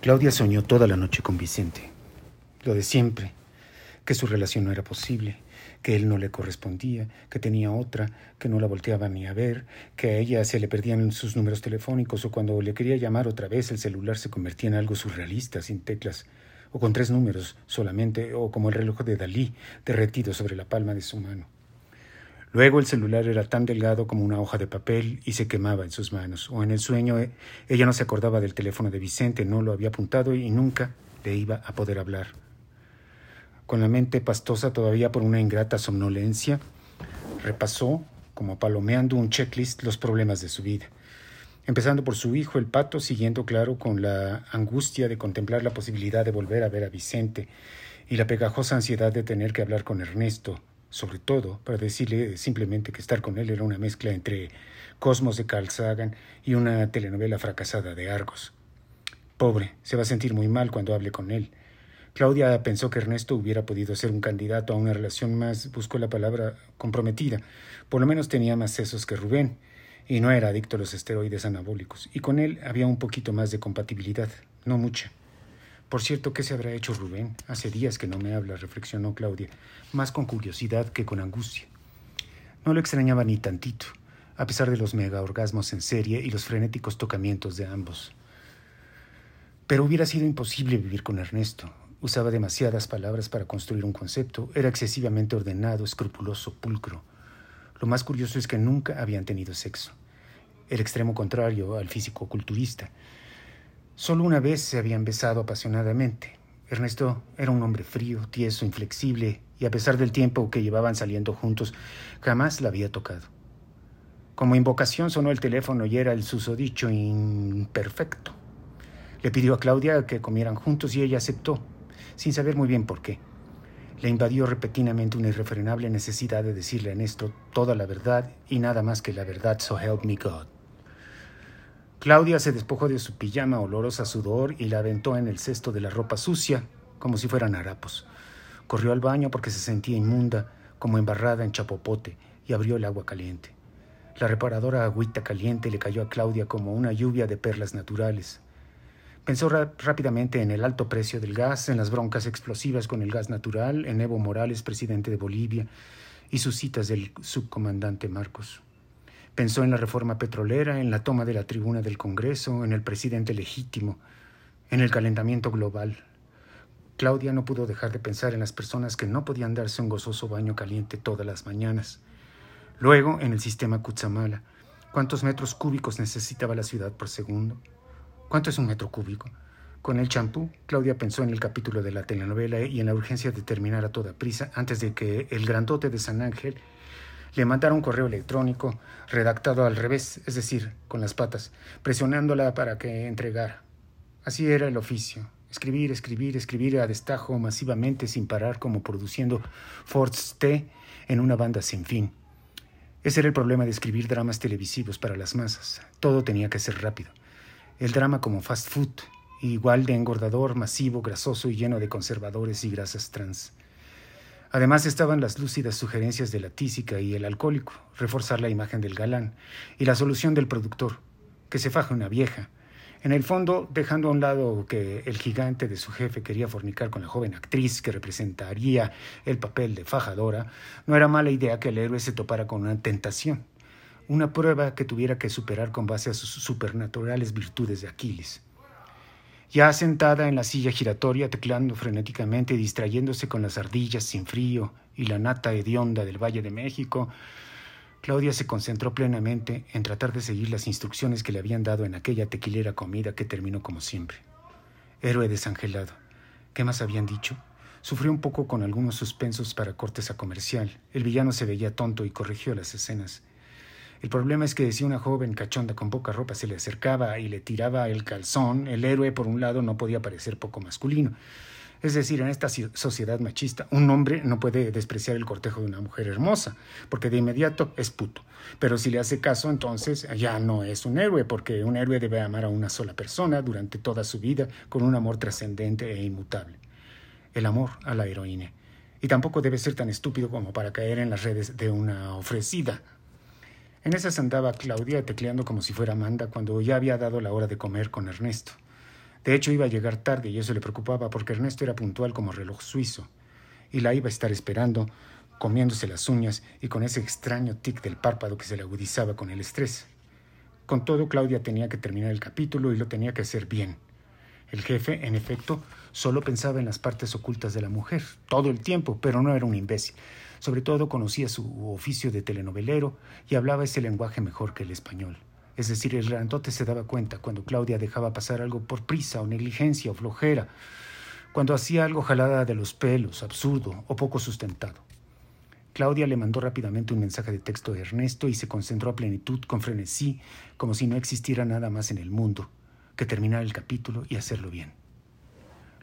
Claudia soñó toda la noche con Vicente. Lo de siempre, que su relación no era posible, que él no le correspondía, que tenía otra, que no la volteaba ni a ver, que a ella se le perdían sus números telefónicos o cuando le quería llamar otra vez el celular se convertía en algo surrealista, sin teclas, o con tres números solamente, o como el reloj de Dalí, derretido sobre la palma de su mano. Luego el celular era tan delgado como una hoja de papel y se quemaba en sus manos. O en el sueño eh, ella no se acordaba del teléfono de Vicente, no lo había apuntado y nunca le iba a poder hablar. Con la mente pastosa todavía por una ingrata somnolencia, repasó, como palomeando un checklist, los problemas de su vida. Empezando por su hijo, el pato, siguiendo claro con la angustia de contemplar la posibilidad de volver a ver a Vicente y la pegajosa ansiedad de tener que hablar con Ernesto, sobre todo para decirle simplemente que estar con él era una mezcla entre Cosmos de Carl Sagan y una telenovela fracasada de Argos. Pobre, se va a sentir muy mal cuando hable con él. Claudia pensó que Ernesto hubiera podido ser un candidato a una relación más, buscó la palabra comprometida. Por lo menos tenía más sesos que Rubén, y no era adicto a los esteroides anabólicos, y con él había un poquito más de compatibilidad, no mucha. Por cierto, ¿qué se habrá hecho Rubén? Hace días que no me habla, reflexionó Claudia, más con curiosidad que con angustia. No lo extrañaba ni tantito, a pesar de los mega orgasmos en serie y los frenéticos tocamientos de ambos. Pero hubiera sido imposible vivir con Ernesto. Usaba demasiadas palabras para construir un concepto, era excesivamente ordenado, escrupuloso, pulcro. Lo más curioso es que nunca habían tenido sexo. El extremo contrario al físico culturista. Solo una vez se habían besado apasionadamente. Ernesto era un hombre frío, tieso, inflexible, y a pesar del tiempo que llevaban saliendo juntos, jamás la había tocado. Como invocación sonó el teléfono y era el susodicho imperfecto. Le pidió a Claudia que comieran juntos y ella aceptó, sin saber muy bien por qué. Le invadió repentinamente una irrefrenable necesidad de decirle a Ernesto toda la verdad y nada más que la verdad, so help me God. Claudia se despojó de su pijama olorosa a sudor y la aventó en el cesto de la ropa sucia, como si fueran harapos. Corrió al baño porque se sentía inmunda, como embarrada en chapopote, y abrió el agua caliente. La reparadora agüita caliente le cayó a Claudia como una lluvia de perlas naturales. Pensó rápidamente en el alto precio del gas, en las broncas explosivas con el gas natural, en Evo Morales, presidente de Bolivia, y sus citas del subcomandante Marcos. Pensó en la reforma petrolera, en la toma de la tribuna del Congreso, en el presidente legítimo, en el calentamiento global. Claudia no pudo dejar de pensar en las personas que no podían darse un gozoso baño caliente todas las mañanas. Luego, en el sistema Kutsamala. ¿Cuántos metros cúbicos necesitaba la ciudad por segundo? ¿Cuánto es un metro cúbico? Con el champú, Claudia pensó en el capítulo de la telenovela y en la urgencia de terminar a toda prisa antes de que el grandote de San Ángel le mandara un correo electrónico redactado al revés, es decir, con las patas, presionándola para que entregara. Así era el oficio. Escribir, escribir, escribir a destajo masivamente sin parar como produciendo Fords T en una banda sin fin. Ese era el problema de escribir dramas televisivos para las masas. Todo tenía que ser rápido. El drama como fast food, igual de engordador, masivo, grasoso y lleno de conservadores y grasas trans. Además estaban las lúcidas sugerencias de la tísica y el alcohólico, reforzar la imagen del galán, y la solución del productor, que se faja una vieja. En el fondo, dejando a un lado que el gigante de su jefe quería fornicar con la joven actriz que representaría el papel de fajadora, no era mala idea que el héroe se topara con una tentación, una prueba que tuviera que superar con base a sus supernaturales virtudes de Aquiles. Ya sentada en la silla giratoria, teclando frenéticamente y distrayéndose con las ardillas sin frío y la nata hedionda del Valle de México, Claudia se concentró plenamente en tratar de seguir las instrucciones que le habían dado en aquella tequilera comida que terminó como siempre. Héroe desangelado. ¿Qué más habían dicho? Sufrió un poco con algunos suspensos para corteza comercial. El villano se veía tonto y corrigió las escenas. El problema es que si una joven cachonda con poca ropa se le acercaba y le tiraba el calzón, el héroe por un lado no podía parecer poco masculino. Es decir, en esta sociedad machista, un hombre no puede despreciar el cortejo de una mujer hermosa, porque de inmediato es puto. Pero si le hace caso, entonces ya no es un héroe, porque un héroe debe amar a una sola persona durante toda su vida con un amor trascendente e inmutable. El amor a la heroína. Y tampoco debe ser tan estúpido como para caer en las redes de una ofrecida en esas andaba Claudia tecleando como si fuera Amanda cuando ya había dado la hora de comer con Ernesto. De hecho, iba a llegar tarde y eso le preocupaba porque Ernesto era puntual como reloj suizo y la iba a estar esperando, comiéndose las uñas y con ese extraño tic del párpado que se le agudizaba con el estrés. Con todo, Claudia tenía que terminar el capítulo y lo tenía que hacer bien. El jefe, en efecto, solo pensaba en las partes ocultas de la mujer, todo el tiempo, pero no era un imbécil. Sobre todo conocía su oficio de telenovelero y hablaba ese lenguaje mejor que el español. Es decir, el grandote se daba cuenta cuando Claudia dejaba pasar algo por prisa o negligencia o flojera, cuando hacía algo jalada de los pelos, absurdo o poco sustentado. Claudia le mandó rápidamente un mensaje de texto a Ernesto y se concentró a plenitud con frenesí, como si no existiera nada más en el mundo que terminar el capítulo y hacerlo bien.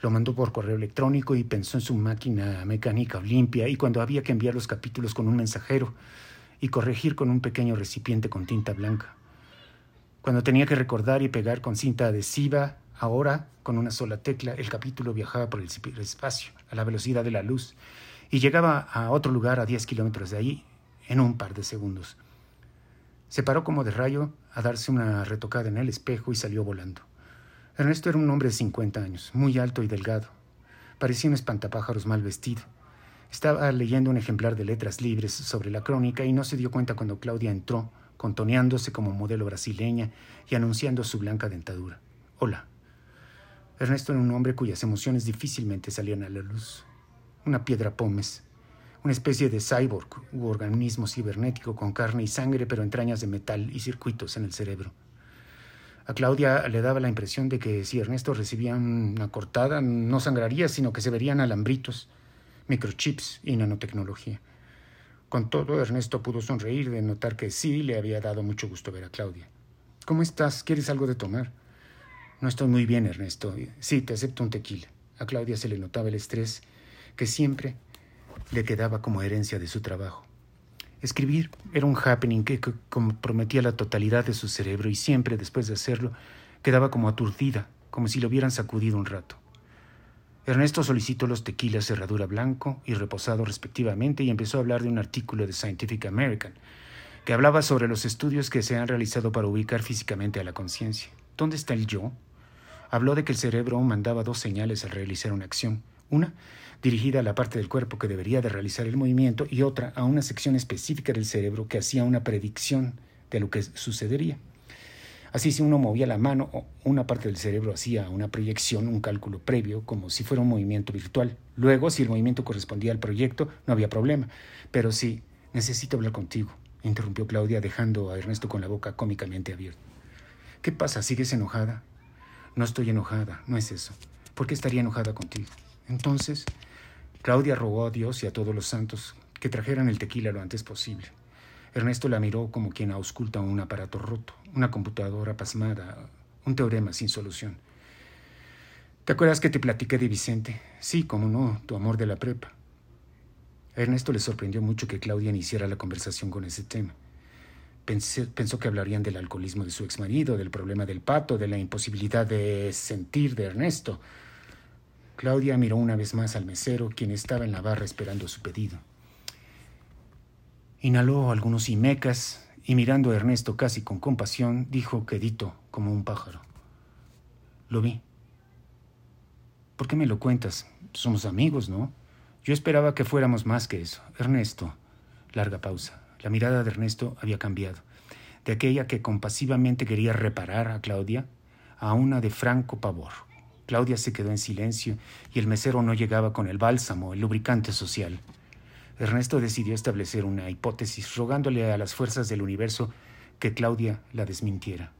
Lo mandó por correo electrónico y pensó en su máquina mecánica limpia y cuando había que enviar los capítulos con un mensajero y corregir con un pequeño recipiente con tinta blanca. Cuando tenía que recordar y pegar con cinta adhesiva, ahora, con una sola tecla, el capítulo viajaba por el espacio, a la velocidad de la luz, y llegaba a otro lugar a 10 kilómetros de allí en un par de segundos. Se paró como de rayo a darse una retocada en el espejo y salió volando. Ernesto era un hombre de 50 años, muy alto y delgado. Parecía un espantapájaros mal vestido. Estaba leyendo un ejemplar de letras libres sobre la crónica y no se dio cuenta cuando Claudia entró contoneándose como modelo brasileña y anunciando su blanca dentadura. Hola. Ernesto era un hombre cuyas emociones difícilmente salían a la luz. Una piedra pómez, una especie de cyborg u organismo cibernético con carne y sangre pero entrañas de metal y circuitos en el cerebro. A Claudia le daba la impresión de que si Ernesto recibía una cortada no sangraría, sino que se verían alambritos, microchips y nanotecnología. Con todo, Ernesto pudo sonreír de notar que sí le había dado mucho gusto ver a Claudia. ¿Cómo estás? ¿Quieres algo de tomar? No estoy muy bien, Ernesto. Sí, te acepto un tequila. A Claudia se le notaba el estrés que siempre le quedaba como herencia de su trabajo. Escribir era un happening que comprometía la totalidad de su cerebro y siempre, después de hacerlo, quedaba como aturdida, como si lo hubieran sacudido un rato. Ernesto solicitó los tequilas cerradura blanco y reposado respectivamente y empezó a hablar de un artículo de Scientific American que hablaba sobre los estudios que se han realizado para ubicar físicamente a la conciencia. ¿Dónde está el yo? Habló de que el cerebro mandaba dos señales al realizar una acción. Una dirigida a la parte del cuerpo que debería de realizar el movimiento y otra a una sección específica del cerebro que hacía una predicción de lo que sucedería. Así si uno movía la mano, una parte del cerebro hacía una proyección, un cálculo previo, como si fuera un movimiento virtual. Luego, si el movimiento correspondía al proyecto, no había problema. Pero sí, necesito hablar contigo, interrumpió Claudia, dejando a Ernesto con la boca cómicamente abierta. ¿Qué pasa? ¿Sigues enojada? No estoy enojada, no es eso. ¿Por qué estaría enojada contigo? Entonces, Claudia rogó a Dios y a todos los santos que trajeran el tequila lo antes posible. Ernesto la miró como quien ausculta un aparato roto, una computadora pasmada, un teorema sin solución. ¿Te acuerdas que te platiqué de Vicente? Sí, cómo no, tu amor de la prepa. A Ernesto le sorprendió mucho que Claudia iniciara la conversación con ese tema. pensó que hablarían del alcoholismo de su exmarido, del problema del pato, de la imposibilidad de sentir de Ernesto. Claudia miró una vez más al mesero, quien estaba en la barra esperando su pedido. Inhaló algunos imecas y mirando a Ernesto casi con compasión, dijo quedito como un pájaro. Lo vi. ¿Por qué me lo cuentas? Somos amigos, ¿no? Yo esperaba que fuéramos más que eso. Ernesto. Larga pausa. La mirada de Ernesto había cambiado. De aquella que compasivamente quería reparar a Claudia a una de franco pavor. Claudia se quedó en silencio y el mesero no llegaba con el bálsamo, el lubricante social. Ernesto decidió establecer una hipótesis, rogándole a las fuerzas del universo que Claudia la desmintiera.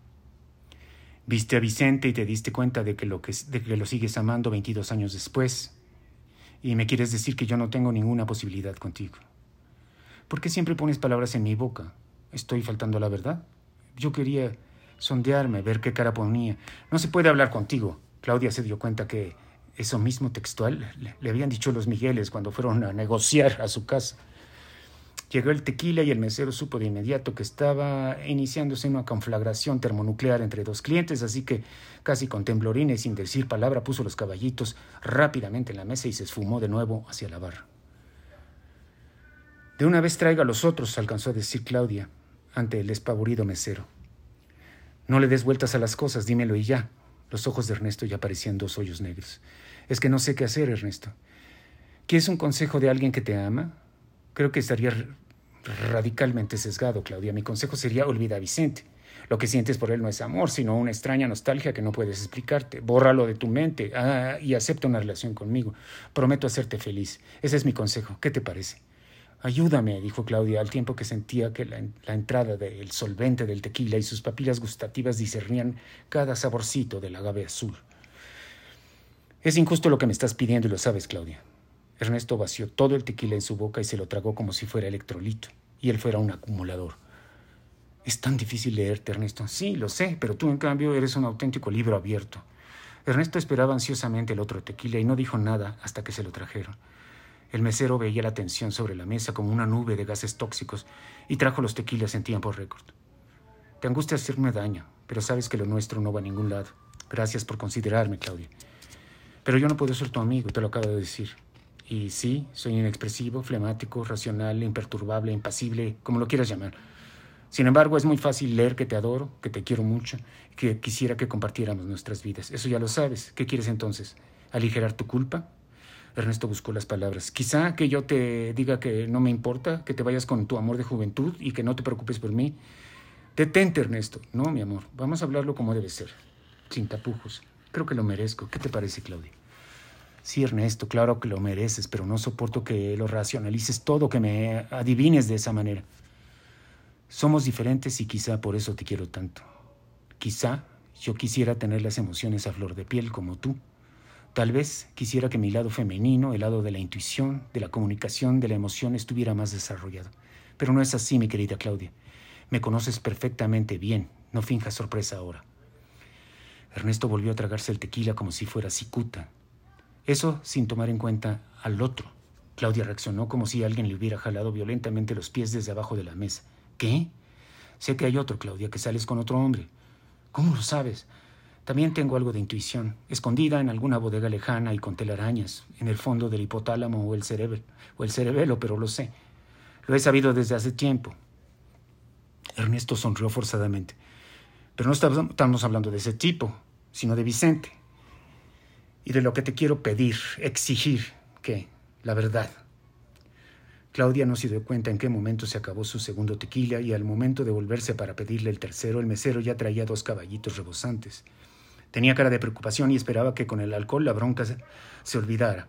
Viste a Vicente y te diste cuenta de que lo, que, de que lo sigues amando 22 años después. Y me quieres decir que yo no tengo ninguna posibilidad contigo. ¿Por qué siempre pones palabras en mi boca? ¿Estoy faltando a la verdad? Yo quería sondearme, ver qué cara ponía. No se puede hablar contigo. Claudia se dio cuenta que eso mismo textual le habían dicho los Migueles cuando fueron a negociar a su casa. Llegó el tequila y el mesero supo de inmediato que estaba iniciándose una conflagración termonuclear entre dos clientes, así que casi con temblorina y sin decir palabra puso los caballitos rápidamente en la mesa y se esfumó de nuevo hacia la barra. De una vez traiga a los otros, alcanzó a decir Claudia ante el despavorido mesero. No le des vueltas a las cosas, dímelo y ya, Los ojos de Ernesto ya parecían dos hoyos negros. Es que no sé qué hacer, Ernesto. ¿Quieres un consejo de alguien que te ama? Creo que estaría radicalmente sesgado, Claudia. Mi consejo sería olvida a Vicente. Lo que sientes por él no es amor, sino una extraña nostalgia que no puedes explicarte. Bórralo de tu mente ah, y acepta una relación conmigo. Prometo hacerte feliz. Ese es mi consejo. ¿Qué te parece? Ayúdame, dijo Claudia, al tiempo que sentía que la, entrada del solvente del tequila y sus papilas gustativas discernían cada saborcito del agave azul. Es injusto lo que me estás pidiendo y lo sabes, Claudia. Ernesto vació todo el tequila en su boca y se lo tragó como si fuera electrolito, y él fuera un acumulador. Es tan difícil leerte, Ernesto. Sí, lo sé, pero tú en cambio eres un auténtico libro abierto. Ernesto esperaba ansiosamente el otro tequila y no dijo nada hasta que se lo trajeron. El mesero veía la tensión sobre la mesa como una nube de gases tóxicos y trajo los tequilas en tiempo récord. Te angustia hacerme daño, pero sabes que lo nuestro no va a ningún lado. Gracias por considerarme, Claudia. Pero yo no puedo ser tu amigo, te lo acabo de decir. Y sí, soy inexpresivo, flemático, racional, imperturbable, impasible, como lo quieras llamar. Sin embargo, es muy fácil leer que te adoro, que te quiero mucho, que quisiera que compartiéramos nuestras vidas. Eso ya lo sabes. ¿Qué quieres entonces? ¿Aligerar tu culpa? Ernesto buscó las palabras. Quizá que yo te diga que no me importa, que te vayas con tu amor de juventud y que no te preocupes por mí. Detente, Ernesto. No, mi amor, vamos a hablarlo como debe ser, sin tapujos. Creo que lo merezco. ¿Qué te parece, Claudia? Sí, Ernesto, claro que lo mereces, pero no soporto que lo racionalices todo, que me adivines de esa manera. Somos diferentes y quizá por eso te quiero tanto. Quizá yo quisiera tener las emociones a flor de piel como tú. Tal vez quisiera que mi lado femenino, el lado de la intuición, de la comunicación, de la emoción estuviera más desarrollado. Pero no es así, mi querida Claudia. Me conoces perfectamente bien, no finjas sorpresa ahora. Ernesto volvió a tragarse el tequila como si fuera cicuta. Eso sin tomar en cuenta al otro. Claudia reaccionó como si alguien le hubiera jalado violentamente los pies desde abajo de la mesa. ¿Qué? Sé que hay otro, Claudia, que sales con otro hombre. ¿Cómo lo sabes? También tengo algo de intuición, escondida en alguna bodega lejana y con telarañas, en el fondo del hipotálamo o el cerebro, o el cerebelo, pero lo sé. Lo he sabido desde hace tiempo. Ernesto sonrió forzadamente. Pero no estamos hablando de ese tipo, sino de Vicente. Y de lo que te quiero pedir, exigir, que la verdad. Claudia no se dio cuenta en qué momento se acabó su segundo tequila y al momento de volverse para pedirle el tercero, el mesero ya traía dos caballitos rebosantes. Tenía cara de preocupación y esperaba que con el alcohol la bronca se, olvidara.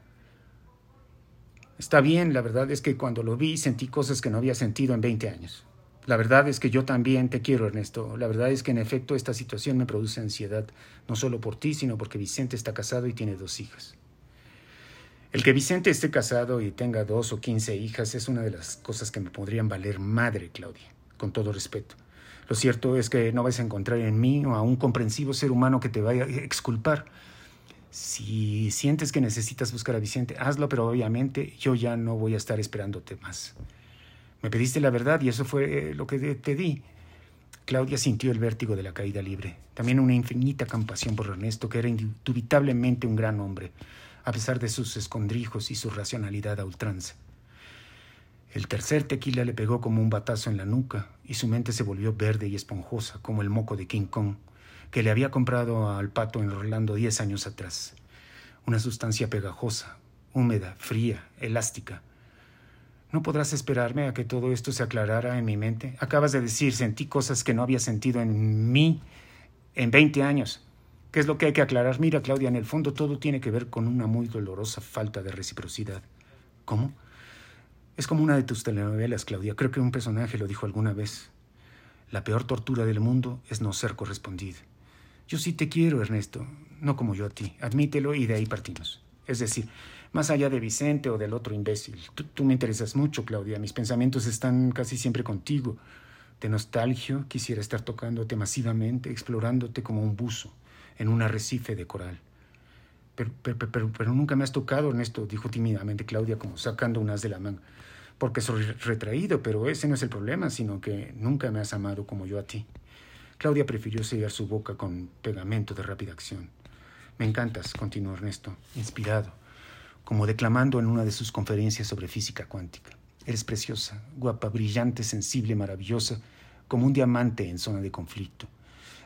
Está bien, la verdad es que cuando lo vi sentí cosas que no había sentido en 20 años. La verdad es que yo también te quiero, Ernesto. La verdad es que en efecto esta situación me produce ansiedad, no solo por ti, sino porque Vicente está casado y tiene dos hijas. El que Vicente esté casado y tenga dos o quince hijas es una de las cosas que me podrían valer madre, Claudia, con todo respeto. Lo cierto es que no vas a encontrar en mí a un comprensivo ser humano que te vaya a exculpar. Si sientes que necesitas buscar a Vicente, hazlo, pero obviamente yo ya no voy a estar esperándote más. Me pediste la verdad y eso fue eh, lo que te di. Claudia sintió el vértigo de la caída libre, también una infinita compasión por Ernesto, que era indubitablemente un gran hombre, a pesar de sus escondrijos y su racionalidad a ultranza. El tercer tequila le pegó como un batazo en la nuca y su mente se volvió verde y esponjosa como el moco de King Kong que le había comprado al pato en Orlando diez años atrás. Una sustancia pegajosa, húmeda, fría, elástica. ¿No podrás esperarme a que todo esto se aclarara en mi mente? Acabas de decir, sentí cosas que no había sentido en mí en veinte años. ¿Qué es lo que hay que aclarar? Mira, Claudia, en el fondo todo tiene que ver con una muy dolorosa falta de reciprocidad. ¿Cómo? Es como una de tus telenovelas, Claudia. Creo que un personaje lo dijo alguna vez. La peor tortura del mundo es no ser correspondido. Yo sí te quiero, Ernesto, no como yo a ti. Admítelo y de ahí partimos. Es decir, más allá de Vicente o del otro imbécil. Tú, me interesas mucho, Claudia. Mis pensamientos están casi siempre contigo. De nostalgia quisiera estar tocándote masivamente, explorándote como un buzo en un arrecife de coral. Pero, pero, pero, nunca me has tocado, Ernesto, dijo tímidamente Claudia, como sacando unas de la mano. Porque soy retraído, pero ese no es el problema, sino que nunca me has amado como yo a ti. Claudia prefirió sellar su boca con pegamento de rápida acción. Me encantas, continuó Ernesto, inspirado, como declamando en una de sus conferencias sobre física cuántica. Eres preciosa, guapa, brillante, sensible, maravillosa, como un diamante en zona de conflicto.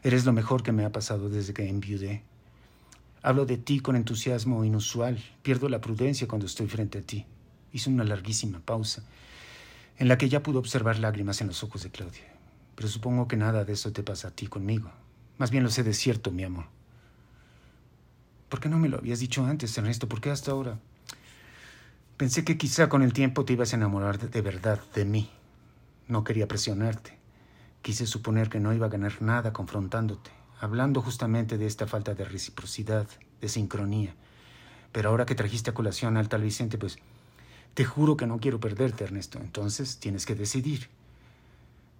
Eres lo mejor que me ha pasado desde que enviudé. Hablo de ti con entusiasmo inusual. Pierdo la prudencia cuando estoy frente a ti. Hizo una larguísima pausa, en la que ya pudo observar lágrimas en los ojos de Claudia. Pero supongo que nada de eso te pasa a ti conmigo. Más bien lo sé de cierto, mi amor. ¿Por qué no me lo habías dicho antes, Ernesto? ¿Por qué hasta ahora? Pensé que quizá con el tiempo te ibas a enamorar de, de verdad de mí. No quería presionarte. Quise suponer que no iba a ganar nada confrontándote hablando justamente de esta falta de reciprocidad, de sincronía. Pero ahora que trajiste a colación al tal Vicente, pues te juro que no quiero perderte, Ernesto. Entonces tienes que decidir.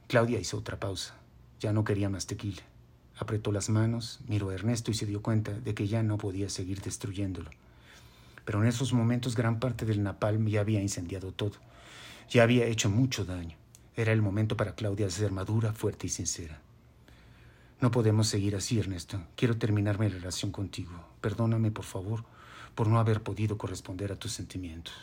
Claudia hizo otra pausa. Ya no quería más tequila. Apretó las manos, miró a Ernesto y se dio cuenta de que ya no podía seguir destruyéndolo. Pero en esos momentos gran parte del napalm ya había incendiado todo. Ya había hecho mucho daño. Era el momento para Claudia ser madura, fuerte y sincera. No podemos seguir así, Ernesto. Quiero terminar mi relación contigo. Perdóname, por favor, por no haber podido corresponder a tus sentimientos.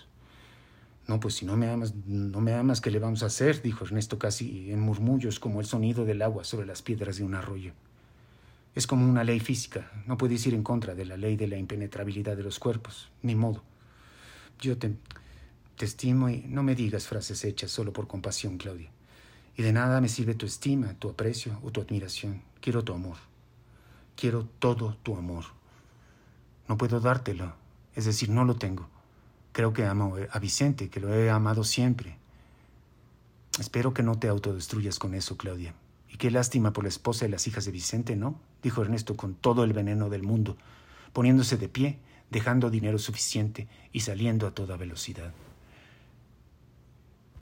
No, pues si no me amas, no me amas, ¿qué le vamos a hacer? dijo Ernesto casi en murmullos como el sonido del agua sobre las piedras de un arroyo. Es como una ley física. No puedes ir en contra de la ley de la impenetrabilidad de los cuerpos. Ni modo. Yo te, te estimo y no me digas frases hechas solo por compasión, Claudia. Y de nada me sirve tu estima, tu aprecio o tu admiración. Quiero tu amor. Quiero todo tu amor. No puedo dártelo, es decir, no lo tengo. Creo que amo a Vicente, que lo he amado siempre. Espero que no te autodestruyas con eso, Claudia. Y qué lástima por la esposa y las hijas de Vicente, ¿no? dijo Ernesto con todo el veneno del mundo, poniéndose de pie, dejando dinero suficiente y saliendo a toda velocidad.